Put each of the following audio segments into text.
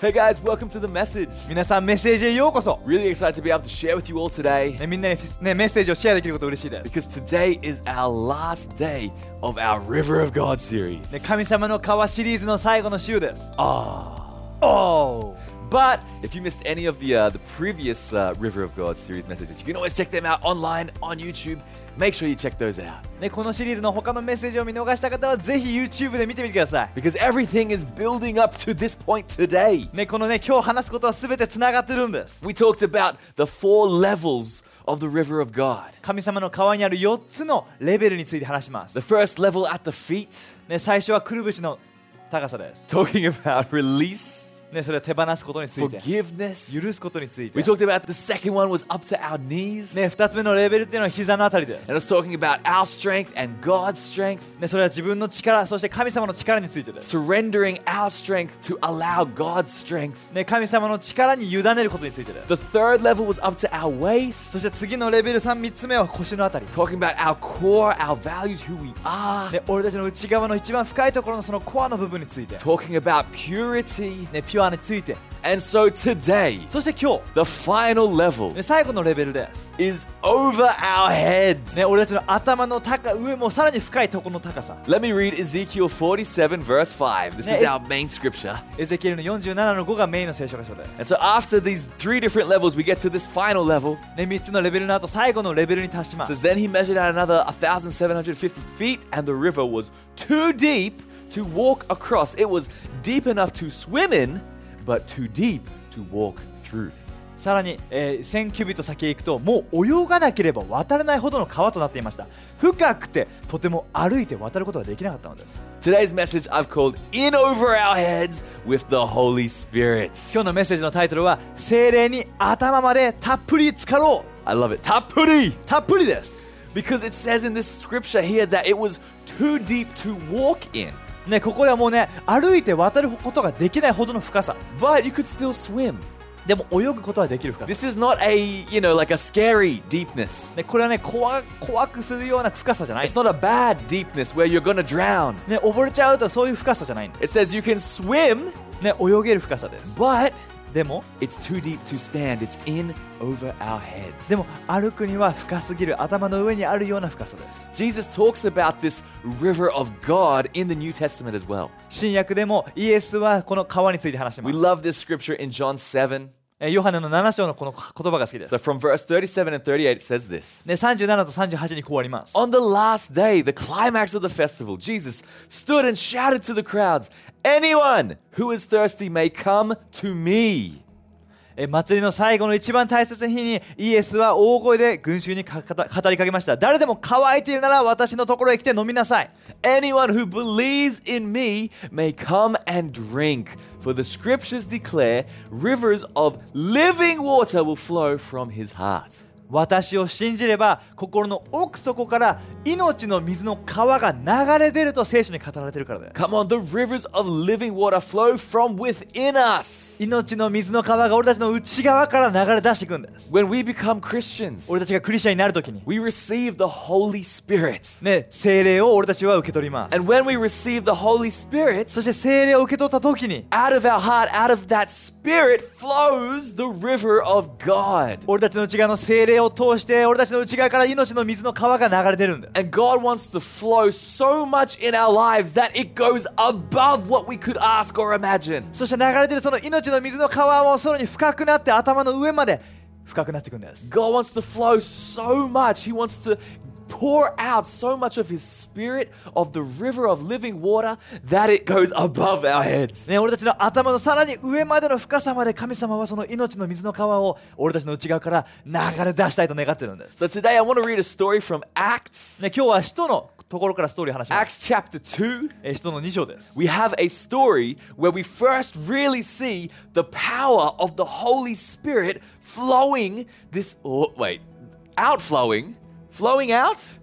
Hey guys, welcome to the message. 皆さんメッセージへようこそ、 Really excited to be able to share with you all today ね、みんなに、ね、メッセージをシェアできること嬉しいです、 because today is our last day of our River of God series. ね、神様の川シリーズの最後の週です Ah. お But if you missed any of the uh, the previous uh, River of God series messages, you can always check them out online on YouTube. Make sure you check those out ね、このシリーズの他のメッセージを見逃した方はぜひ YouTube で見てみてください because everything is building up to this point today. ね、このね、今日話すことは全てつながってるんです We talked about the four levels of the River of God. 神様の川にある4つのレベルについて話しま The す、 first level at the feet, ね、最初はくるぶしの高さです、 talking about release, ね、それを手放すことについて forgiveness. 許すことについて We talked about the second one was up to our knees. ね、2つ目のレベルっていうのは膝のあたりです And it's talking about our strength and God's strength, ね、それは自分の力そして神様の力についてです、surrendering our strength to allow God's strength. ね、神様の力に委ねることについてです The third level was up to our waist, そして次のレベル33つ目は腰のあたり、talking about our core, our values, who we are, ね、俺たちの内側の一番深いところのそのコアの部分について、talking about purity. ね、ピュについて And so today, そして今 the final level 日、ね、最後のレベルです、 is over our heads. ね、俺たちの頭の高上もさらに深いところの高さ Let me read Ezekiel 47, verse 5. This is Yeah, it- our main scripture. エゼキエルの47の5がメインの聖書箇所です、 And so after these three different levels, we get to this final level. ね、3つのレベルの後最後のレベルに達しま It す says, Then he measured out another 1,750 feet, and the river was too deep to walk across. It was deep enough to swim in, but too deep to walk through. さらに、えー1000キュビット先へ行くともう泳がなければ渡れないほどの川となっていました深くてとても歩いて渡ることができなかったのです Today's message I've called In Over Our Heads with the Holy Spirit. 今日のメッセージのタイトルは精霊に頭までたっぷり浸かろ I love it. Tapuri! うたっぷりです Because it says in this scripture here that it was too deep to walk in. ねここではもうね歩いて渡ることができないほどの深さ But you could still swim. でも泳ぐことはできる深さ This is not a, you know, like a scary deepness. ねこれはね怖怖くするような深さじゃない It's not a bad deepness where you're gonna drown. ね溺れちゃうとそういう深さじゃない It says you can swim, すね泳げる深さです but でも it's too deep to stand. It's in over our heads. でも歩くには深すぎる頭の上にあるような深さです Jesus talks about this river of God in the New Testament as well. 新約でもイエスはこの川について話してま We す love this scripture in John 7. えヨハネの7章のこの言葉が好きです So from verse 37 and 38, it says this. ね、37と38にこうあります。 On the last day, the climax of the festival, Jesus stood and shouted to the crowds, Anyone who is thirsty may come to me. え祭りの最後の一番大切な日にイエスは大声で群衆に語りかけました。誰でも乾いているなら私のところへ来て飲みなさい。Anyone who believes in me may come and drink. For the scriptures declare rivers of living water will flow from his heart. 私を信じれば心の奥底から命の水の川が流れ出ると聖書に語られているからだよ。Come on, the rivers of living water flow from within us. 命の水の川が俺たちの内側から流れ出していくんです。When we become Christians, 俺たちがクリスチャンになるときに、we receive the Holy Spirit. ね、精霊を俺たちは受け取ります。And when we receive the Holy Spirit, そして精霊を受け取ったときに、out of our heart, out of that Spirit flows the river of God. 俺たちの内側の精霊を通して俺たちの内側から命の水の川が流れ出るんだ And God wants to flow so much in our lives that it goes above what we could ask or imagine. そして流れ出るその命の水の川もさらに深くなって頭の上まで深くなっていくんです God wants to flow so much. He wants to pour out so much of His Spirit of the river of living water that it goes above our heads. ね、俺たちの頭のさらに上までの深さまで神様はその命の水の川を俺たちの内側から流れ出したいと願ってるんです。So today I want to read a story from Acts. ね、今日は使徒のところからストーリーを話します。Acts chapter 2. 使徒の2章です。We have a story where we first really see the power of the Holy Spirit flowing this, oh, wait, outflowing flowing out.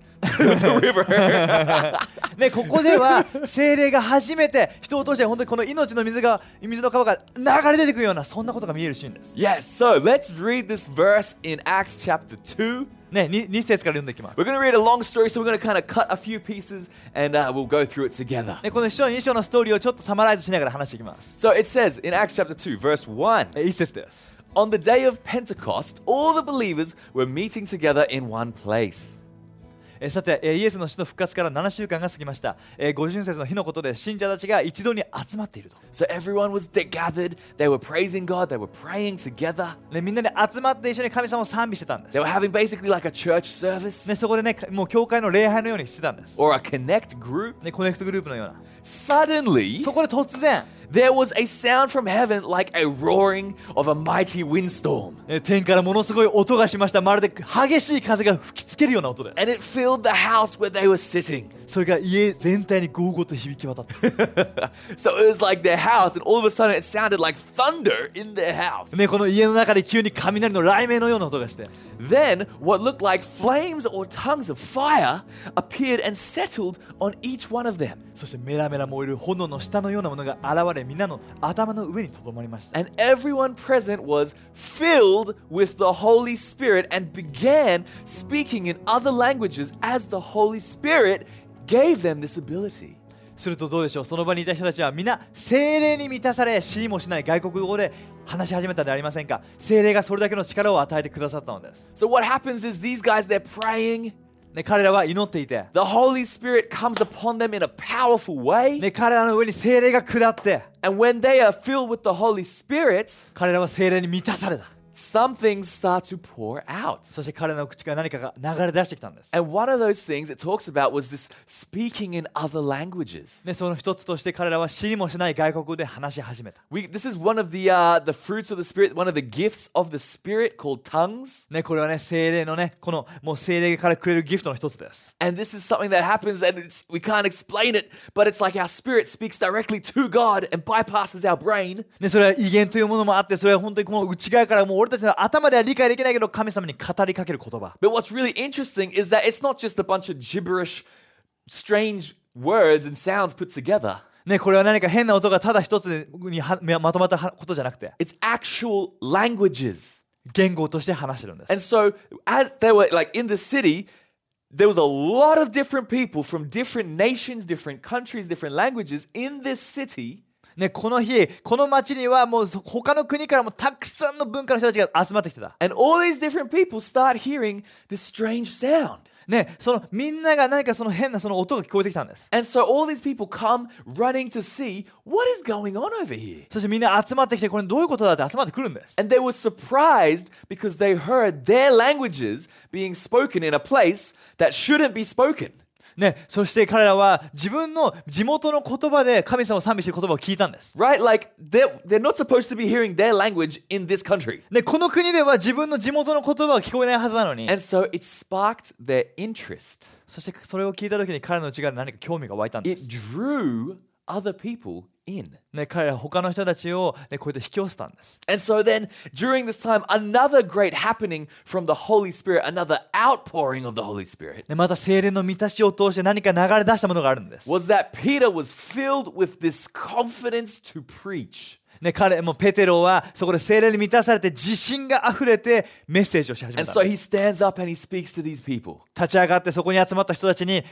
ね、ここでは精霊が初めて人を通して本当にこの命の水が水の川が流れ出てくるようなそんなことが見えるシーンです yes, so let's read this verse in Acts chapter 2. ね、2, 2節から読んでいきます We're。going to read a long story, so we're going to kind of cut a few pieces and uh, we'll go through it together. ね、この1章2章のストーリーをちょっとサマライズしながら話していきます。So it says in Acts chapter 2, verse 1え1節です。On the day of Pentecost, all the believers were meeting together in one place. えさて、えイエスの死の復活から7週間が過ぎました。え五旬節の日のことで信者たちが一度に集まっていると。So everyone was gathered, they were praising God, they were praying together. ね、みんなで集まって一緒に神様を賛美してたんです They were。having basically like a church service ね、そこでね、もう教会の礼拝のようにしてたんです。or a connect group. ね、コネクトグループのような。Suddenly, そこで突然、there was a sound from heaven like a roaring of a mighty windstorm. え天からものすごい音がしました。まるで激しい風が吹きつけるような音で。 And it filled the house where they were sitting. それが家全体にゴーゴーと響き渡って。 so it was like their house, and all of a sudden it sounded like thunder in their house. ね、この家の中で急に雷の雷鳴のような音がして。 Then what looked like flames or tongues of fire appeared and settled on each one of them. そしてメラメラ燃える炎の下のようなものが現れ、皆の頭の上にとどまりました。 And everyone present was filled with the Holy Spirit and began speaking in other languages as the Holy Spirit gave them this ability. するとどうでしょうその場にいた人たちは皆精霊に満たされ知りもしない外国語で話し始めたではありませんか精霊がそれだけの力を与えてくださったのです、So what happens is these guys they're praying, ね、彼らは祈っていて、the Holy Spirit comes upon them in a powerful way, ね、彼らの上に精霊が下って and when they are filled with the Holy Spirit, 彼らは精霊に満たされた some things start to pour out. そして彼らの口から何かが流れ出してきたんです、 And one of those things it talks about was this speaking in other languages. ね、その一つとして彼らは知りもしない外国語で話し始めた、 We, this is one of the uh, the fruits of the spirit, one of the gifts of the spirit called tongues. ね、これはね精霊のねこのもう精霊からくれるギフトの一つです And this is something that happens and it's, we can't explain it, but it's like our spirit speaks directly to God and bypasses our brain. ね、それは威厳というものもあってそれは本当にこの内側からもう 俺たちの頭では理解できないけど神様に語りかける言葉 But what's really interesting is that it's not just a bunch of gibberish, strange words and sounds put together. ね、これは何か変な音がただ一つにはまとまったことじゃなくて It's actual languages. 言語として話してるんです And so, as they were like in the city, there was a lot of different people from different nations, different countries, different languages in this city. ね、この日この町にはもうそ他の国からもたくさんの文化の人たちが集まってきてた And all these different people start hearing this strange sound. ね、そのみんなが何かその変なその音が聞こえてきたんです And so all these people come running to see what is going on over here. そしてみんな集まってきてこれどういうことだって集まってくるんです And they were surprised because they heard their languages being spoken in a place that shouldn't be spoken. ね、そして彼らは自分の地元の言葉で神様を賛美している言葉を聞いたんです Right? Like they're, they're not supposed to be hearing their language in this country. でこの国では自分の地元の言葉は聞こえないはずなのに And so it sparked their interest. そしてそれを聞いた時に彼の内側に何か興味が湧いたんで It す、drew other people in. ね、彼らは他の人たちを、ね、こうやって引き寄せたんです And so then, during this time, another great happening from the Holy Spirit, another outpouring of the Holy Spirit, でまた精霊の満たしを通して何か流れ出したものがあるんです、 was that Peter was filled with this confidence to preach. ね、彼もペテロはそこで精霊に満たされて自信があふれてメッセージをし始め And た so んで he す stands up and he speaks to these people. 立ち上がってそこに集まった人たちに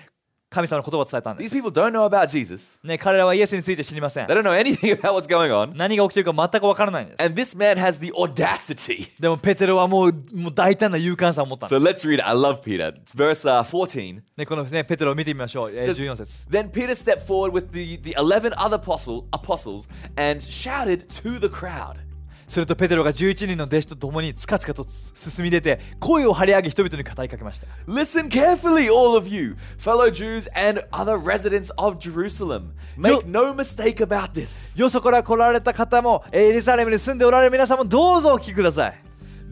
神様の言葉を伝えたんで These す、 people don't know about Jesus, ね、彼らはイエスについて知りません they don't know anything about what's going on. 何が起きてるか全く分からないんです And this man has the audacity. でもペテロはもうもう大胆な勇敢さを持ったんで So す let's read it. I love Peter. It's verse uh, 14. ね、この、ね、ペテロを見てみましょう、えー says, 14節 Then Peter stepped forward with the, the 11 other apostle, apostles and shouted to the crowd. するとペテロが11人の弟子と共につかつかと進み出て声を張り上げ人々に語りかけました Listen carefully, all of you, fellow Jews and other residents of Jerusalem. Make no mistake about this. よそから来られた方もエリサレムに住んでおられる皆さんもどうぞお聞きください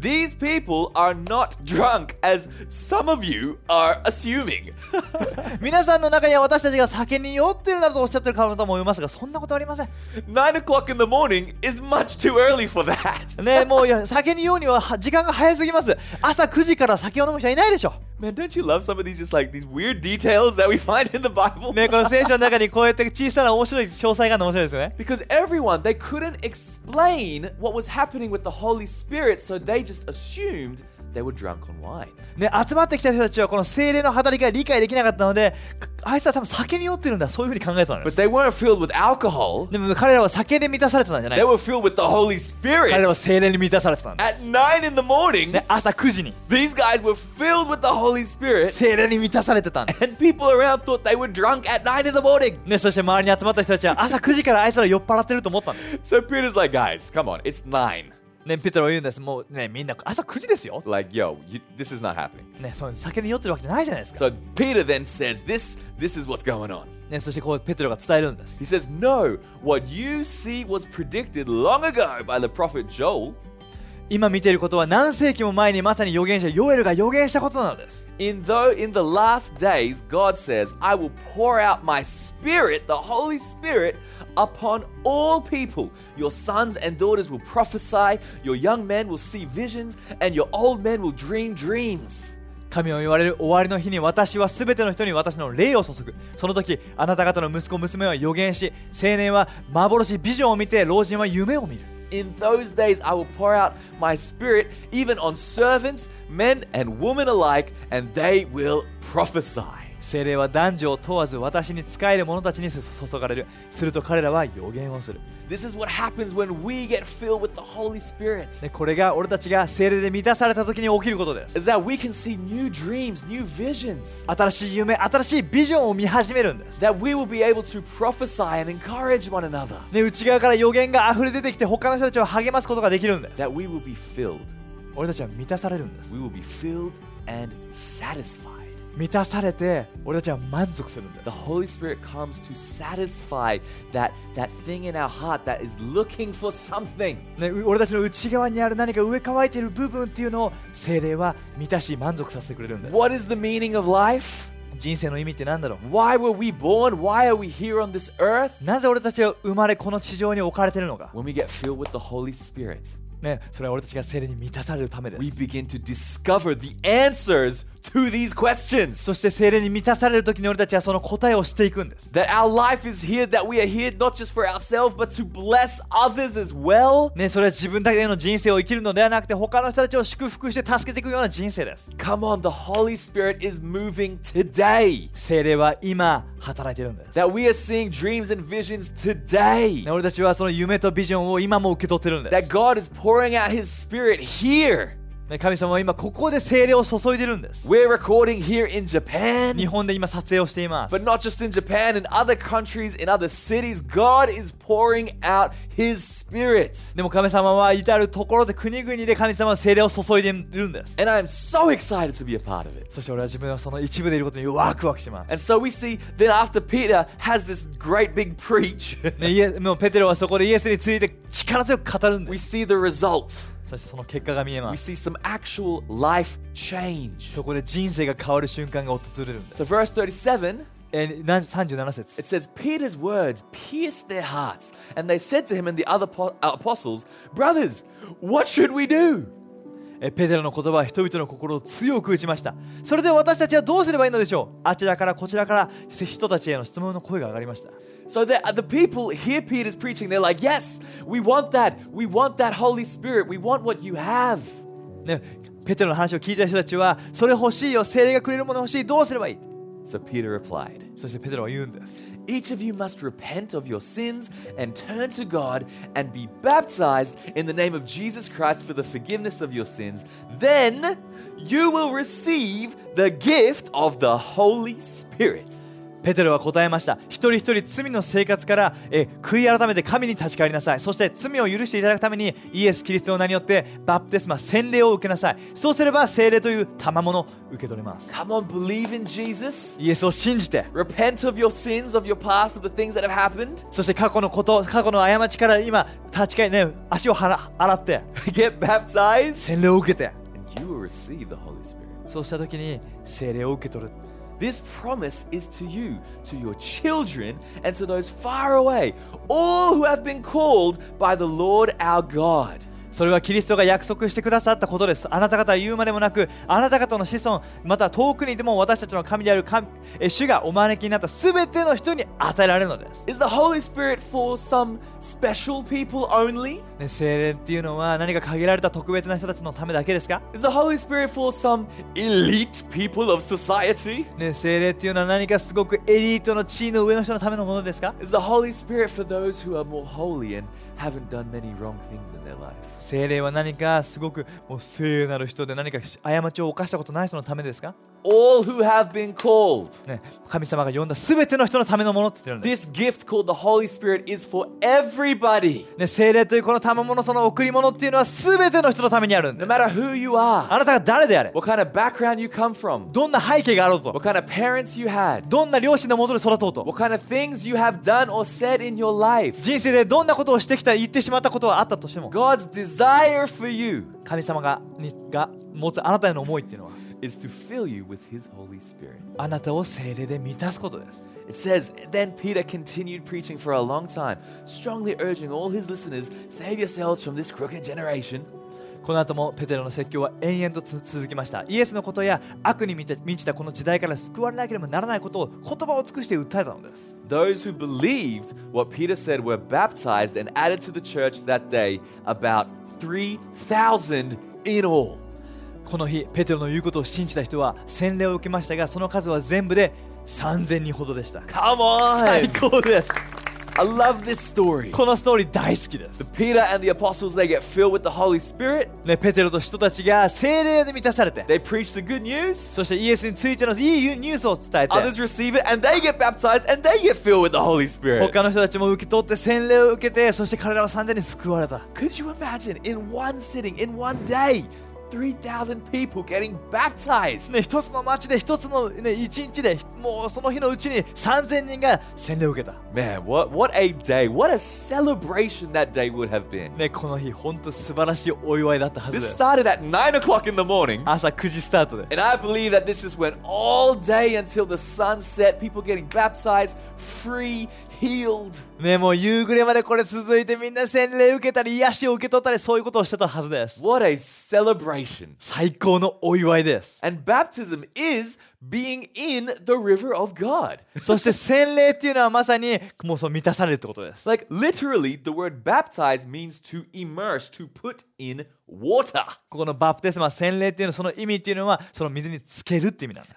These people are not drunk, as some of you are assuming. 皆さんの中には私たちが酒に酔ってるなどとおっしゃってる方もいますがそんなことありませんNine o'clock in the morning is much too early for that. ねもういや酒に酔うにはは時間が早すぎます朝9時から酒を飲む人はいないでしょ Man, don't you love some of these just like these weird details that we find in the Bible? ねこの聖書の中にこうやって小さな面白い詳細があるの面白いですよね Because everyone, they couldn't explain what was happening with the Holy Spirit, so they just assumed they were drunk on wine. ね、集まってきた人たちはこの精霊の働きが理解できなかったのでかあいつは多分酒に酔ってるんだそういうふうに考えたので But す they weren't filled with alcohol, でも彼らは酒で満たされてたんじゃない they were filled with the Holy 彼らは Spirit. 精霊に満たされてたんで At す、9 in the morning, ね、朝9時に these guys were filled with the Holy Spirit, 精霊に満たされてたんです and people around thought they were drunk at 9 in the morning. ね、そして周りに集まった人たちは朝9時からあいつら酔っ払ってると思ったんです。So Peter's like, guys, come on, it's 9. ね、ペテロは言うんです。もうね、みんな朝9時ですよ。 Like, yo, you, this is not happening. ね、その酒に酔ってるわけじゃないじゃないですか。 So Peter then says, this, this is what's going on. ね、そしてこうペテロが伝えるんです。 He says, no, what you see was predicted long ago by the prophet Joel. 今見ていることは何世紀も前にまさに預言者ヨエルが予言したことなのです。 In though in the last days God says, I will pour out my spirit, the Holy Spirit, upon all people. Your sons and daughters will prophesy, your young men will see visions, and your old men will dream dreams. 神を言われる終わりの日に私はすべての人に私の霊を注ぐ。その時、あなた方の息子、娘は予言し、青年は幻、ビジョンを見て、老人は夢を見る。 In those days I will pour out my spirit even on servants, men and women alike, and they will prophesy. 精霊は男女を問わず私に仕える者たちに注がれる。すると彼らは予言をする。This is what happens when we get filled with the Holy Spirit. ね、これが俺たちが精霊で満たされた時に起きることです。Is that we can see new dreams, new visions. 新しい夢、新しいビジョンを見始めるんです。That we will be able to prophesy and encourage one another. ね、内側から予言が溢れ出てきて他の人たちを励ますことができるんです。That we will be filled. 俺たちは満たされるんです We。will be filled and satisfied. 満たされて俺たちは満足するんで The す。 Holy Spirit comes to satisfy that, that thing in our heart that is looking for something. ね、う俺たちの内側にある何か上乾いている部分っていうのを精霊は満たし満足させてくれるんです。 What is the meaning of life? 人生の意味って何だろう Why were we born? Why are we here on this earth? なぜ俺たちは生まれこの地上に置かれているのか、 When we get filled with the Holy Spirit, ね、それは俺たちが精霊に満たされるためで we す。 begin to discover the answers to these questions. そして精霊に満たされる時に俺たちはその答えをしていくんです。 That our life is here, that we are here not just for ourselves, but to bless others as well. ね、それは自分だけの人生を生きるのではなくて他の人たちを祝福して助けていくような人生です。 Come on, the Holy Spirit is moving today. 精霊は今働いているんです。 That we are seeing dreams and visions today. ね、俺たちはその夢とビジョンを今も受け取ってるんで That す。 God is pouring out His Spirit here. ね、神様は今ここで精霊を注いでるんです。 We're recording here in 日 Japan. 本で今撮影をしています。 But not just in Japan, in other countries, in other cities, God is pouring out His Spirit. でも神様は至るところで国々で神様は精霊を注いでいるんです。 And I am so excited to be a part of it. そして俺は自分はその一部でいることにワクワクしま And す。 so we see then after Peter has this great big preach, ね、イエもうペテロはそこでイエスについて力強く語るん we です。 see the result. そしてその結果が見えま We す。 see some actual life change. そこで人生が変わる瞬間が訪れるんです。 So, verse 37, えー、な37節 it says, Peter's words pierced their hearts, and they said to him and the other po- uh, apostles, Brothers, what should we do? えーペテロの言葉は人々の心を強く打ちました。それで私たちはどうすればいいのでしょう？あちらからこちらから人たちへの質問の声が上がりました。So the, uh, the people hear Peter's preaching. They're like, Yes, we want that. We want that Holy Spirit. We want what you have. ね、ペテロの話を聞いた人たちは、それ欲しいよ、精霊がくれるもの欲しい、どうすればいい？So Peter replied, そしてペテロは言うんです。Each of you must repent of your sins and turn to God and be baptized in the name of Jesus Christ for the forgiveness of your sins. Then you will receive the gift of the Holy Spirit. ペテロは答えました。一人一人罪の生活からえ悔い改めて神に立ち返りなさい。そして罪を許していただくためにイエス・キリストの名によってバプテスマ、洗礼を受けなさい。そうすれば聖霊という賜物を受け取れます。Come on, believe in Jesus. イエスを信じて、Repent of your sins, of your past, of the things that have happened. そして過去のこと、過去の過ちから今立ち返りね、足を洗って、Get baptized, 洗礼を受けて、and you will receive the Holy Spirit. そうした時に聖霊を受け取る。This promise is to you, to your children, and to those far away, all who have been called by the Lord our God. それはキリストが約束してくださったことです。あなた方は言うまでもなく、あなた方の子孫、また遠くにいても私たちの神である神え主がお招きになったすべての人に与えられるのです。 Is the Holy Spirit for some special people only? ね、精霊っていうのは何か限られた特別な人たちのためだけですか Is the Holy Spirit for some elite people of society? ね、精霊っていうのは何かすごくエリートの地位の上の人のためのものですか Is the Holy Spirit for those who are more holy and haven't done many wrong things in their life? 精霊は何かすごくもう聖なる人で何か過ちを犯したことない人のためですか All who have been called. ね、神様が呼んだ全ての人のためのものって言ってるんです。This gift called the Holy Spirit is for everybody. ね、精霊というこの賜物その贈り物っていうのは全ての人のためにあるんで No す。matter who you are, あなたが誰であれ、what kind of background you come from, どんな背景があろうと、what kind of parents you had, どんな両親のもとで育とうと、what kind of things you have done or said in your life. 人生でどんなことをしてきた、言ってしまったことはあったとしても、God's desire for you 神様がにが持つあなたへの思いっていうのは、is to fill you with His Holy Spirit. あなたを精霊で満たすことです。 It says, Then Peter continued preaching for a long time, strongly urging all his listeners, Save yourselves from this crooked generation. この後もペテロの説教は延々とつ続きました。イエスのことや悪に満ちた満ちたこの時代から救われなければならないことを言葉を尽くして訴えたのです。 Those who believed what Peter said were baptized and added to the church that day about 3,000 in all. この日、ペテロの言うことを信じた人は洗礼を受けましたが、その数は全部で3000人ほどでした。Come 最 on! 高です。I love this story. このストーリー大好きです。Peter and the apostles, they get filled with the Holy Spirit. ね、ペテロと人たちが精霊で満たされて、They preach the good news. そしてイエスについてのいいニュースを伝えて、Others receive it and they get baptized and they get filled with the Holy Spirit. 他の人たちも受け取って洗礼を受けて、そして彼らは3000人救われた。Could you imagine in one sitting, in one day, 3,000 people getting baptized? ね、一つの町で一つの、ね、一日でもうその日のうちに3000人が洗礼を受けた。 Man, what, what a day. What a celebration that day would have been. ね、この日本当素晴らしいお祝いだったはず This です。 started at 9 o'clock in the morning. 朝9時スタートで。 And I believe that this just went all day until the sun set. People getting baptized, free, healed. ね、もう夕暮れまでこれ続いてみんな洗礼受けたり癒しを受け取ったりそういうことをしてたはずです。 What a celebration. 最高のお祝いです。 And baptism is being in the river of God. そして洗礼っていうのはまさにもうそう満たされるってことです。 Like literally, the word baptize means to immerse, to put in water. ここのバプテスマ、洗礼っていうのその意味っていうのは、その水につけるっていう意味なんです。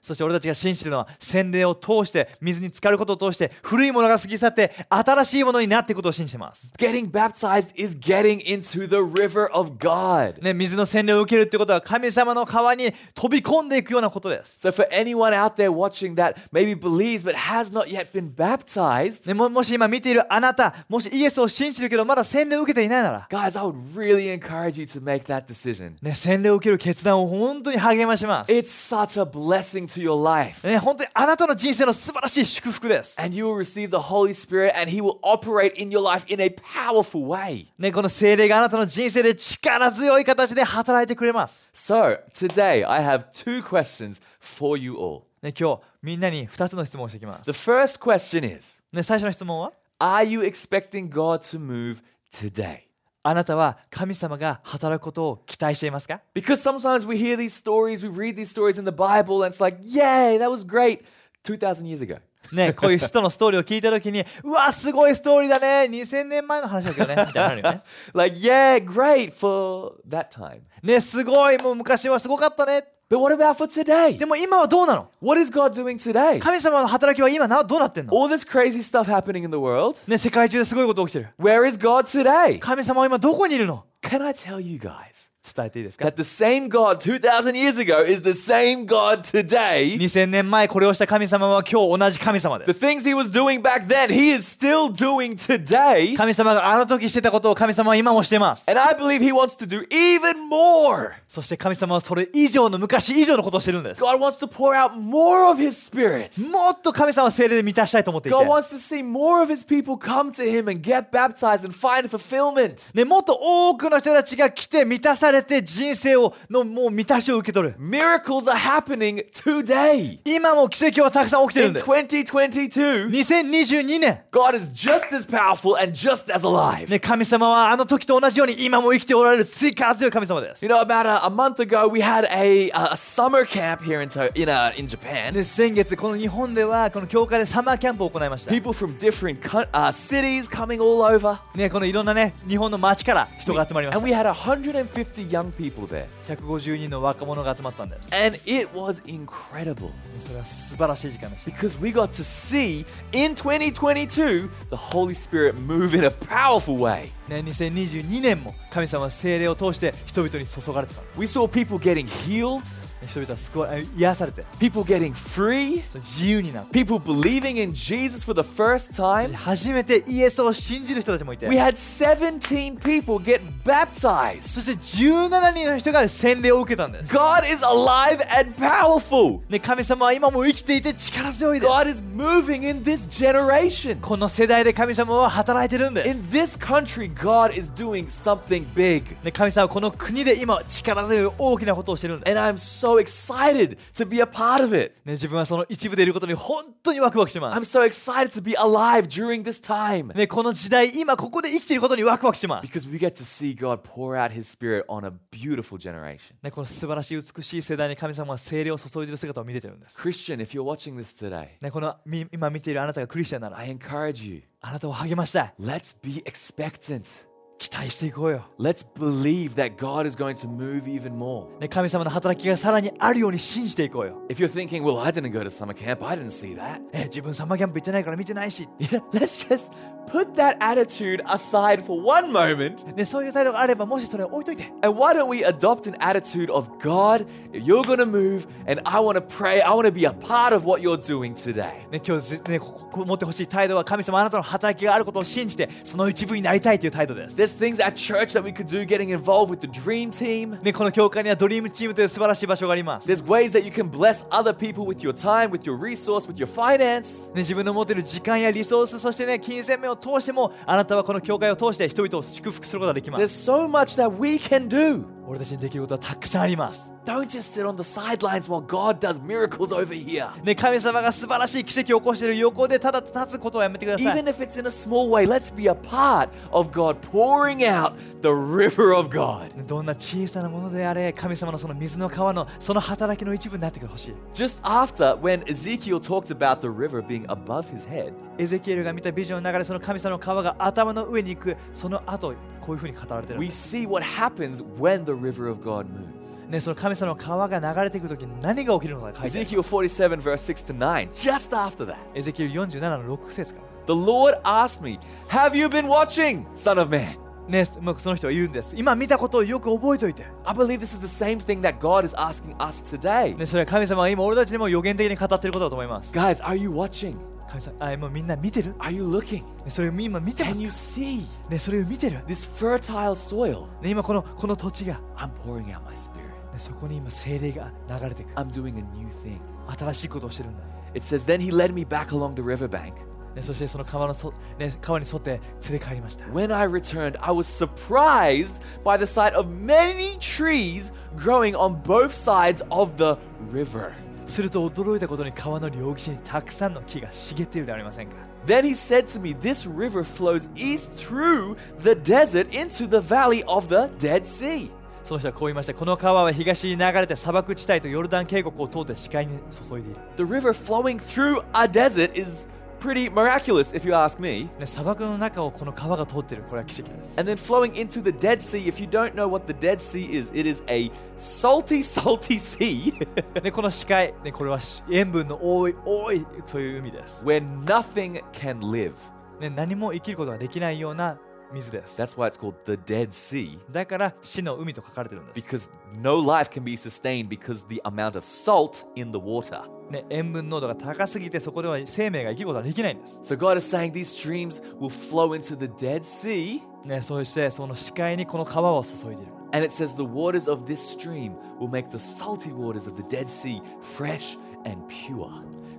そして俺たちが信じているのは、洗礼を通して、水に浸かることを通して、古いものが過ぎ去って、新しいものになってことを信じてます。Getting baptized is getting into the river of God. ね、水の洗礼を受けるってことは、神様の川に飛び込んでいくようなことです。So anyone out there watching that maybe believes but has not yet been baptized, もし今見ているあなた、もしイエスを信じてるけどまだ洗礼を受けていないなら、guys, I would really encourage you to make that decision. ね、洗礼を受ける決断を本当に励まします。It's such a blessing to your life. ね、本当にあなたの人生の素晴らしい祝福です。And you will receive the Holy Spirit and He will operate in your life in a powerful way. ね、この聖霊があなたの人生で力強い形で働いてくれます。So, today I have two questions for you all. ね、今日みんなに2つの質問をしていきます。The first question is ね、最初の質問は Are you expecting God to move today? あなたは神様が働くことを期待していますか Because sometimes we hear these stories, we read these stories in the Bible, and it's like, yay, that was great 2,000 years ago. ね、こういう人のストーリーを聞いたときに、うわ、すごいストーリーだね、2000年前の話だけどね、みたいになるよね。like, yeah, great for that time. ね、すごい、もう昔はすごかったね。But what about for today? でも今はどうなの What is God doing today? 神様の働きは今などうなってんの All this crazy stuff happening in the world. ね、世界中ですごいこと起きてる。Where is God today? 神様は今どこにいるの Can I tell you guys 伝えていいですか that the same God 2,000 years ago is the same God today? 2000年前これをした神様は今日同じ神様で The す。things He was doing back then, He is still doing today. 神様があの時してたことを神様は今もしてます。And I believe He wants to do even more. そして神様はそれ以上の昔以上のことをしてるんです。God wants to pour out more of His Spirit. もっと神様は聖霊で満たしたいと思っていて God。wants to see more of His people come to Him and get baptized and find fulfillment. ね、もっと多くの人たちが来て満たされれて人生をのもう満たしを受け取る Miracles are happening today. 今も奇跡はたくさん起きてるん In です 2022, 2022年 God is just as powerful and just as alive. ね、神様はあの時と同じように今も生きておられる力強い神様です。You know, about a, a month ago, we had a, a summer camp here in, in, uh, in Japan. で先月この日本ではこの教会でサマーキャンプを行いました。People from different uh, cities coming all over. ね、このいろんなね日本の街から人が集まりま And し we た。had 150 young people there. 150人の若者が集まったんです。 And it was incredible それは素晴らしい時間でした。 because we got to see in 2022 the Holy Spirit move in a powerful way. ね、2022年も神様は聖霊を通して人々に注がれてた。We saw people getting healed, ね人々は救わ癒されて people getting free, 自由になって people believing in Jesus for the first time. 初めてイエスを信じる人たちもいて We had 17 people get baptized. そして17人の人が洗礼を受けたんです。God is alive and powerful. ね、神様は今も生きていて力強いです。God is moving in this generation. この世代で神様は働いてるんで In す。this country, God is doing something big. ね、神様はこの国で今力強い大きなことをしてる。And I'm so excited to be a part of it. ね、自分はその一部でいることに本当にワクワクしま I'm す。so excited to be alive during this time. ね、この時代、今ここで生きていることにワクワクします。Because we get to see God pour out His Spirit on a beautiful generation. ね、この素晴らしい美しい世代に神様は聖霊を注いでいる姿を見れてるんです。Christian, if you're watching this today, ね、このみ今見ているあなたがクリスチャンなら I encourage you あなたを励ましたい。let's be expectant. 期待していこうよ。 Let's believe that God is going to move even more. ね、神様の働きがさらにあるように信じていこうよ。 If you're thinking, well, I didn't go to summer camp, I didn't see that. え、自分サマーキャンプ行ってないから見てないし。 Yeah, let's just put that attitude aside for one moment. ね、そういう態度があればもしそれを置いといて。 And why don't we adopt an attitude of God, you're going to move, and I want to pray, I want to be a part of what you're doing today. ね、今日ず、ね、こここ持ってほしい態度は神様あなたの働きがあることを信じてその一部になりたいという態度です。 There's things at church that we could do getting involved with the dream team. ね、この教会にはドリームチームという素晴らしい場所があります。ね、There's ways that you can bless other people with your time, with your resource, with your finance. 自分の持っている時間やリソースそしてね金銭面を通してもあなたはこの教会を通して人々を祝福することができま There's す。so much that we can do. 俺たちにできることはたくさんあります。Don't just sit on the sidelines while God does miracles over here. ね、神様が素晴らしい奇跡を起こしている横でただ立つことはやめてください。Even if it's in a small way, let's be a part of God pouring out the river of God. どんな小さなものであれ神様のその水の川のその働きの一部になってほしい。Just after, when Ezekiel talked about the river being above his head, エゼキエルが見たビジョンの中でその神様の川が頭の上に行くその後こういうふうに語られてるん we see what happens when the river of God moves. ね、その神様の川が流れていく時に何が起きるのか書いてある Ezekiel 47, verse 6 to 9, just after that, エゼキエル47の6節から the Lord asked me, Have you been watching, Son of Man? ね、もうその人は言うんです今見たことをよく覚えておいて、 I believe this is the same thing that God is asking us today. ね、それは神様は今俺たちにも予言的に語っていることだと思います Guys, are you watching? 神様あもうみんな見てる、 Are you looking? ね、それを今見てま Can す you か、 see ね、それを見てる、ね、 this fertile soil? 今このこの土地が、ね、 I'm pouring out my spirit. そこに今精霊が流れていく I'm doing a new thing. 新しいことをしてるんだ、 It says, Then he led me back along the riverbank. ね、そしてその川のそ、ね、川に沿って連れ帰りました When I returned, I was surprised by the sight of many trees growing on both sides of the river. すると驚いたことに川の両岸にたくさんの木が茂っているではありませんか Then he said to me, This river flows east through the desert into the valley of the Dead Sea. その人はこう言いましたこの川は東に流れて砂漠地帯とヨルダン渓谷を通って視界に注いでいる、 The river flowing through a desert is pretty miraculous, if you ask me. ね、砂漠の中をこの川が通っているこれは奇跡です And then flowing into the Dead Sea, if you don't know what the Dead Sea is, it is a salty, salty sea でこの視界、ね、これは塩分の多い多いそういう海です、 where nothing can live. ね、何も生きることができないような 水です That's why it's called the Dead Sea, だから死の海と書かれてるんです because no life can be sustained because the amount of salt in the water. ね、塩分濃度が高すぎてそこでは生命が生きることができないんです、 So God is saying these streams will flow into the Dead Sea, ね、そしてその視界にこの川を注いでいる and it says the waters of this stream will make the salty waters of the Dead Sea fresh and pure.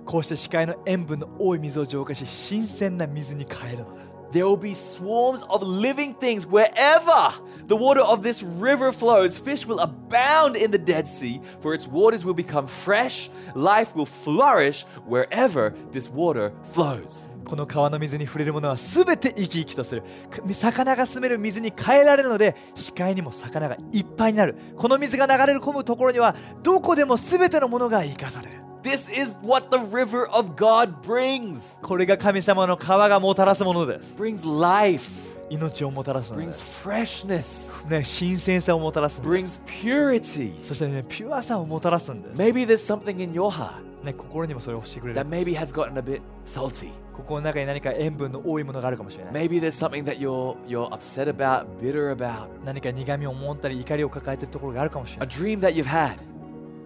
こうして視界の塩分の多い水を浄化し新鮮な水に変えるのだ There will be swarms of living things wherever the water of this river flows. Fish will abound in the Dead Sea, for its waters will become fresh. Life will flourish wherever this water flows. この川の水に触れるものは全て生き生きとする魚が住める水に変えられるので視界にも魚がいっぱいになるこの水が流れ込むところにはどこでも全てのものが生かされる This is what the river of God brings. これが神様の川がもたらすものです Brings life, 命をもたらすので brings す、freshness, ね、新鮮さをもたらす brings purity. そしてねピュアさをもたらすんです、Maybe there's something in your heart ね、心にもそれをしてくれる that maybe has gotten a bit salty. ここの中に何か塩分の多いものがあるかもしれない Maybe there's something that you're you're upset about, bitter about. 何か苦みを持ったり怒りを抱えているところがあるかもしれ A ない dream that you've had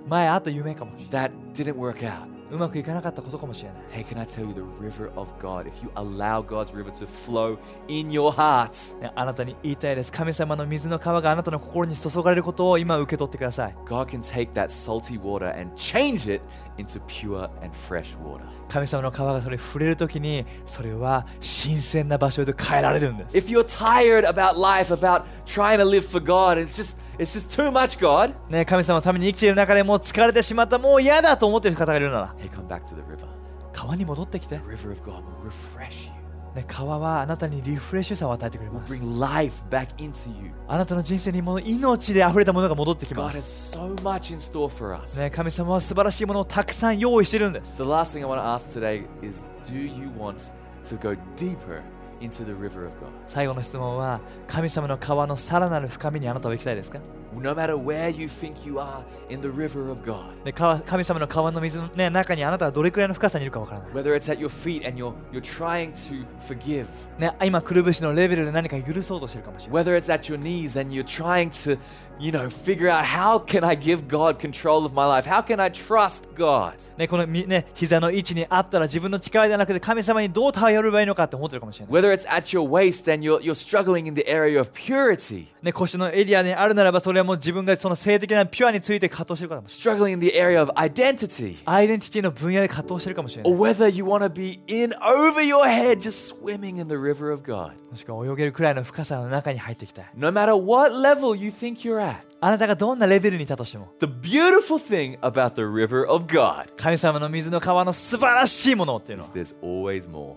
前あった夢かもしれない that didn't work out. うまくいかなかったことかもしれない Hey, can I tell you the river of God? If you allow God's river to flow in your heart, ねあなたに言いたいです神様の水の川があなたの心に注がれることを今受け取ってください God can take that salty water and change it into pure and fresh water. 神様の川がそれに触れるときにそれは新鮮な場所へと変えられるんです If you're tired about life, about trying to live for God, it's just it's just too much, God. ね、神様のために生きている中でもう疲れてしまったもう嫌だと思っている方がいるなら Hey, come back to the river. 川に戻ってきて、The river of God will refresh you. ね、川はあなたにリフレッシュさを与えてくれます Bring life back into you. あなたの人生にもう命で溢れたものが戻ってき God ま has す、so much in store for us. ね、神様は素晴らしいものをたくさん用意してるんです the last thing I want to ask today is do you want to go deeper into the river of God? 最後の質問は神様の川のさらなる深みにあなたは行きたいですか No matter where you think you are in the river of God, で川神様の川の水の、ね、中にあなたはどれくらいの深さにいるかわからない、 whether it's at your feet and you're you're trying to forgive, ね、今くるぶしのレベルで何か許そうとしてるかもしれない whether it's at your knees and you're trying to, you know, figure out how can I give God control of my life? How can I trust God? ね、このみ、ね、膝の位置にあったら自分の力ではなくて神様にどう頼ればいいのかって思ってるかもしれない、 Whether it's at your waist and you're you're struggling in the area of purity, ね、腰のエリアにあるならばそれ はもう自分がその性的なピュアについて葛藤してるかも struggling in the area of identity, アイデンティティの分野で葛藤してるかもしれな or い whether you want to be in over your head just swimming in the river of God. もしくは泳げるくらいの深さの中に入っていきたい No matter what level you think you're at, あなたがどんなレベルにいたとしても the beautiful thing about the river of God 神様の水の川の素晴らしいものっていうのは there's always more.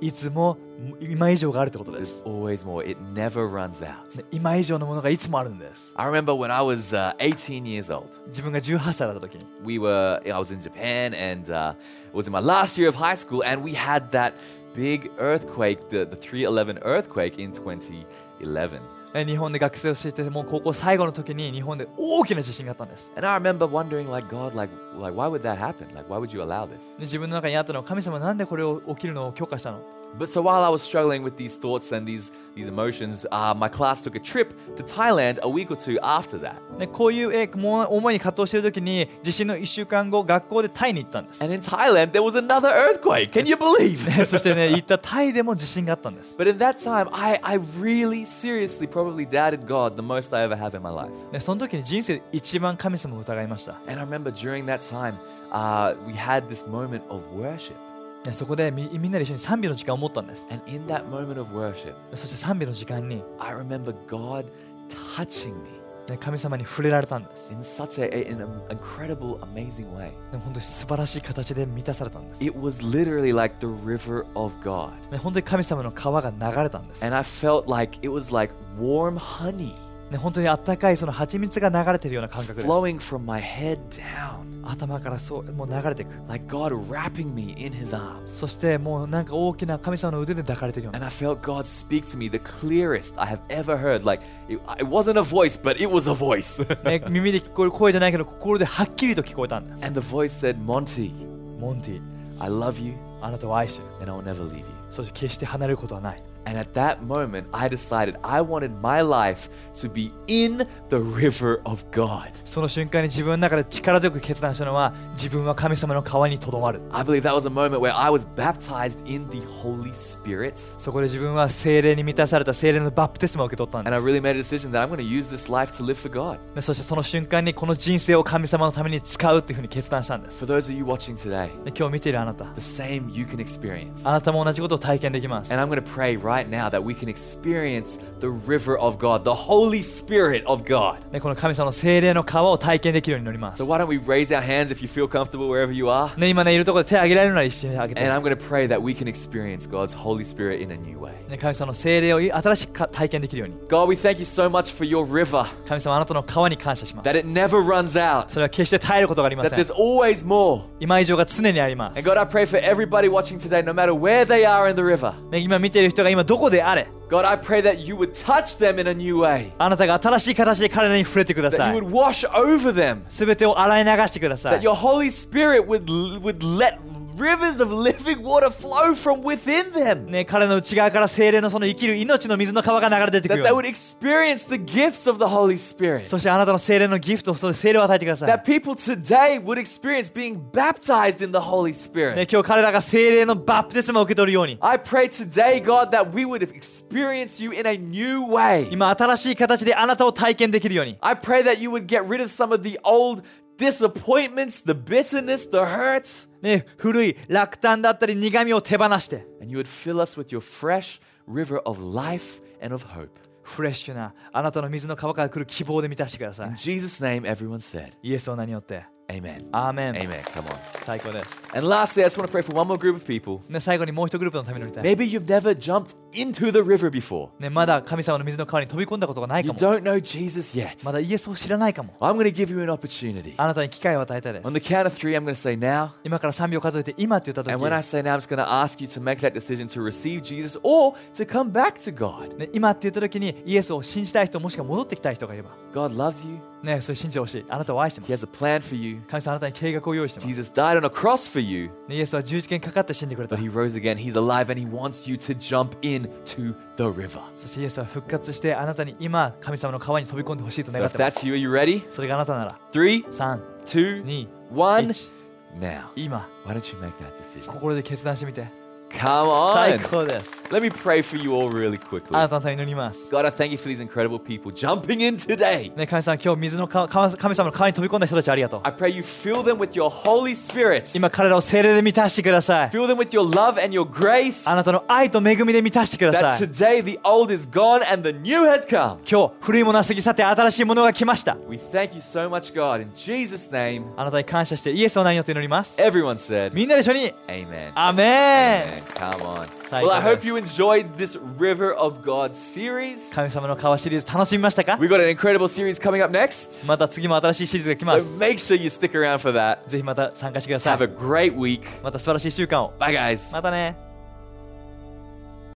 いつも今以上があるってことです Always more. It never runs out. ね今以上のものがいつもあるんです I remember when I was uh, 18 years old. 自分が18歳だった時に We were, I was in Japan and uh, it was in my last year of high school, and we had that big earthquake, the, the 311 earthquake in 2011. え日本で学生をしていてもう高校最後の時に日本で大きな地震があったんです And I remember wondering, like, God, like, like, why would that happen? Like, why would you allow this? で自分の中にあったのは神様なんでこれを起きるのを許可したの But so while I was struggling with these thoughts and these these emotions, uh, my class took a trip to Thailand a week or two after that. でこういうえもう思いに葛藤している時に地震の1週間後学校でタイに行ったんです And in Thailand, there was another earthquake. Can you believe? そしてね行ったタイでも地震があったんです but in that time, I, I really seriously probably doubted God the most I ever have in my life. でその時に人生で一番神様を疑いました And I remember during that time, uh, we had this moment of worship. でそこでみみんなで一緒に賛美の時間を持ったんです And in that moment of worship, でそして賛美の時間に I remember God touching me ね 神様に触れられたんです。A, a, 本当に素晴らしい形で満たされたんです。Like、本当に神様の川が流れたんです。Like like、本当に温かいその蜂蜜が流れてるような感覚です。頭からそうもう流れていく Like God wrapping me in his arms. そしてもうなんか大きな神様の腕で抱かれてるような And I felt God speak to me the clearest I have ever heard. Like it, it wasn't a voice, but it was a voice. ね、耳で聞こえる声じゃないけど心ではっきりと聞こえたんです and the voice said, Monty, モンティ I love you あなたを愛してる and I will never leave you. そして決して離れることはない And at that moment, I decided I wanted my life to be in the river of God. その瞬間に自分の中で力強く決断したのは自分は神様の川にとどまる I believe that was a moment where I was baptized in the Holy Spirit. そこで自分は精霊に満たされた精霊のバプテスマを受け取ったん And I です really made a decision that I'm going to use this life to live for God. でそしてその瞬間にこの人生を神様のために使うっていうふうに決断したんです For those of you watching today, で今日見ているあなた the same you can experience. あなたも同じことを体験できます And I'm going to pray right right now that we can experience the river of God, the Holy Spirit of God. ね、この神様の精霊の川を体験できるようになります So why don't we raise our hands if you feel comfortable wherever you are? ね、今ねいるところで手を挙げられるなら一緒に挙げて And I'm going to pray that we can experience God's Holy Spirit in a new way. ね、神様の精霊を新しくか体験できるように God, we thank you so much for your river, 神様あなたの川に感謝します that it never runs out, それは決して絶えることがありま that せん there's always more. 今以上が常にあります And God, I pray for everybody watching today, no matter where they are in the river. ね、今見ている人が今 どこであれ God, I pray that you would touch them in a new way, あなたが新しい形で彼らに触れてくだ that さ you い would wash over them, すべてを洗い流してくださ that い your Holy Spirit would, would let rivers of living water flow from within them, ね、彼の内側から精霊のその生きる命の水の川が流れ出てく that る they よう would に experience the gifts of the Holy Spirit. そしてあなたの精霊のギフトその精霊を与えてください That people today would experience being baptized in the Holy Spirit. ね、今日彼らが精霊のバプテスマを受け取るように I pray today, God, that we would experience you in a new way. 今新しい形であなたを体験できるように I pray that you would get rid of some of the old disappointments, the bitterness, the hurts, ね、古い落胆だったり苦みを手放して and you would fill us with your fresh river of life and of hope. フレッシュなあなたの水の川から来る希望で満たしてください In Jesus' name, everyone said, イエスの名によって Amen. アーメン Amen. Come on. 最高です And lastly, I just want to pray for one more group of people. ね、最後にもう一グループのために祈りたい Maybe you've never jumped into the river before. ね、まだ神様の水の川に飛び込んだことがない You かも don't know Jesus yet. まだイエスを知らないかも I'm going to give you an opportunity. あなたに機会を与えたいです On the count of three, I'm going to say now. 今から3秒数えて今って言った時 And when I say now, I'm just going to ask you to make that decision to receive Jesus or to come back to God. ね、今って言った時にイエスを信じたい人もしくは戻ってきたい人がいれば God loves you. ねそれ信じてほしいあなたを愛してま He す has a plan for you. 神様あなたに計画を用意してます、 Jesus died on a cross for you, ね、イエスは十字架にかかって死んでくれた but he rose again. He's alive and he wants you to jump into the river. そしてイエスは復活してあなたに今神様の川に飛び込んでほしいと So 願っ if てます that's you, are you ready? それがあなたなら Three, 3 two, 2 one. 1 Now, 今 why don't you make that decision? 心で決断してみて Come 最 on. 高です Let me pray for you all really quickly. あなたのために祈ります God, I thank you for these incredible people jumping in today. ね神様今日水の川川神様の川に飛び込んだ人たちありがとう I pray you fill them with your Holy Spirit. 今彼らを精霊で満たしてください Fill them with your love and your grace. あなたの愛と恵みで満たしてくだ That さい today the old is gone and the new has come. 今日古いものは過ぎ去って新しいものが来ました We thank you so much, God. In Jesus' name, あなたに感謝してイエスの名によって祈ります everyone said, みんなで一緒に Amen. アメ ン Amen. Come on. Thank Well, I you, hope you enjoyed this River of God series. 神様の川シリーズ楽しみましたか We got an incredible series coming up next. また次も新しいシリーズが来ま So す make sure you stick around for that. ぜひまた参加してくださ Have い a great week. また素晴らしい週間を Bye, guys. またね